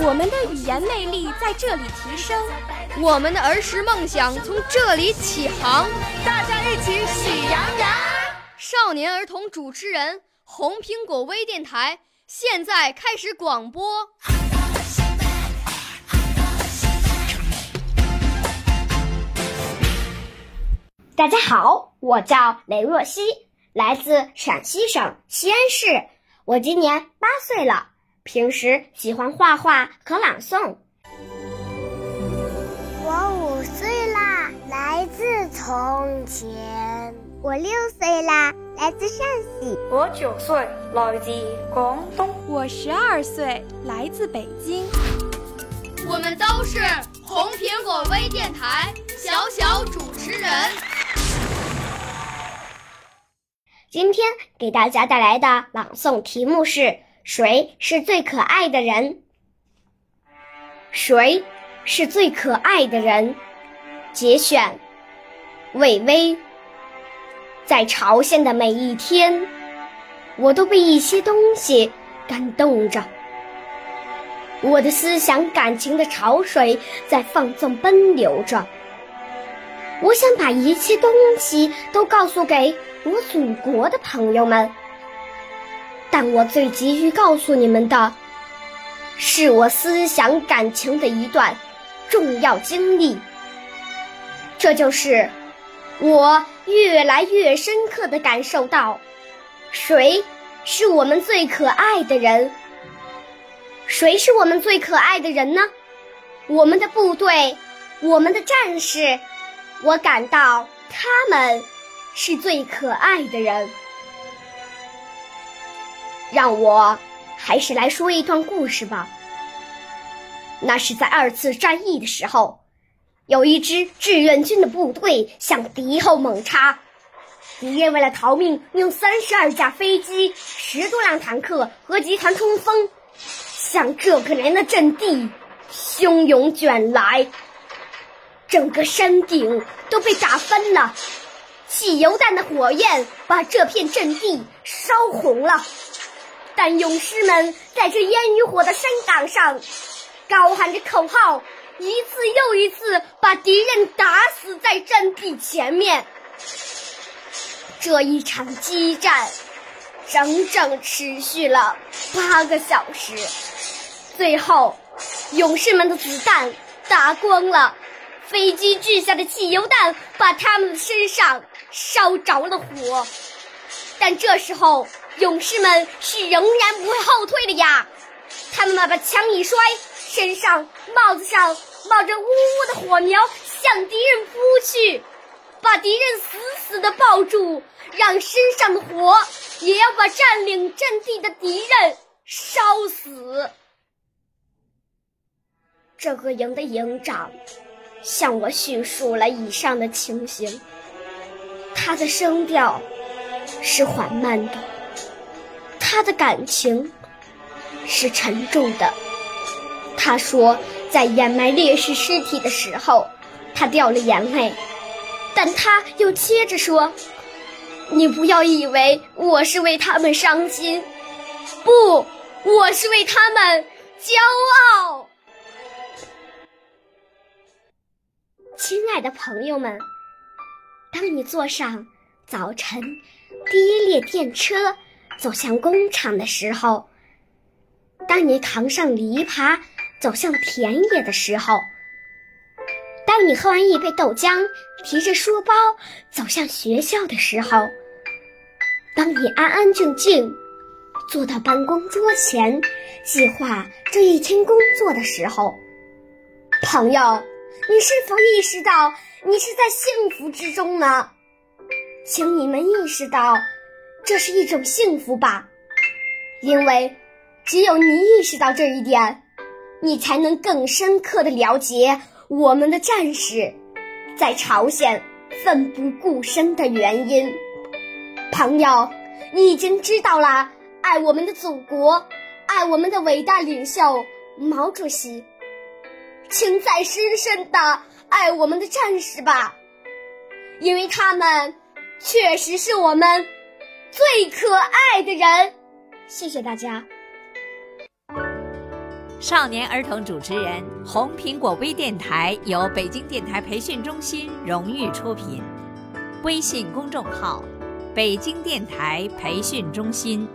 我们的语言魅力在这里提升，我们的儿时梦想从这里起航。大家一起喜羊羊。少年儿童主持人，红苹果微电台。现在开始广播。大家好，我叫雷若曦，来自陕西省西安市。我今年八岁了，平时喜欢画画和朗诵。我五岁啦，来自从前。我六岁啦，来自陕西。我九岁，来自广东。我十二岁，来自北京。我们都是红苹果微电台小小主持人。今天给大家带来的朗诵题目是：谁是最可爱的人？谁是最可爱的人？节选，魏巍。在朝鲜的每一天，我都被一些东西感动着。我的思想、感情的潮水在放纵奔流着。我想把一切东西都告诉给我祖国的朋友们，但我最急于告诉你们的，是我思想、感情的一段重要经历。这就是我。越来越深刻地感受到，谁是我们最可爱的人？谁是我们最可爱的人呢？我们的部队，我们的战士，我感到他们是最可爱的人。让我还是来说一段故事吧。那是在二次战役的时候。有一支志愿军的部队向敌后猛插，敌人为了逃命，用三十二架飞机、十多辆坦克和集团冲锋，向这个连的阵地汹涌卷来，整个山顶都被炸翻了，汽油弹的火焰把这片阵地烧红了，但勇士们在这烟与火的山岗上，高喊着口号。一次又一次把敌人打死在阵地前面，这一场激战整整持续了八个小时。最后，勇士们的子弹打光了，飞机掷下的汽油弹把他们的身上烧着了火。但这时候，勇士们是仍然不会后退的呀！他们把枪一摔，身上、帽子上。冒着呜呜的火苗向敌人扑去，把敌人死死地抱住，让身上的火也要把占领阵地的敌人烧死。这个营的营长向我叙述了以上的情形，他的声调是缓慢的，他的感情是沉重的。他说。在掩埋烈士尸体的时候，他掉了眼泪，但他又接着说：“你不要以为我是为他们伤心，不，我是为他们骄傲。”亲爱的朋友们，当你坐上早晨第一列电车走向工厂的时候，当你扛上篱笆。走向田野的时候，当你喝完一杯豆浆，提着书包走向学校的时候，当你安安静静坐到办公桌前，计划这一天工作的时候，朋友，你是否意识到你是在幸福之中呢？请你们意识到，这是一种幸福吧，因为。只有你意识到这一点，你才能更深刻的了解我们的战士在朝鲜奋不顾身的原因。朋友，你已经知道了爱我们的祖国、爱我们的伟大领袖毛主席，请再深深的爱我们的战士吧，因为他们确实是我们最可爱的人。谢谢大家。少年儿童主持人，红苹果微电台由北京电台培训中心荣誉出品，微信公众号。北京电台培训中心。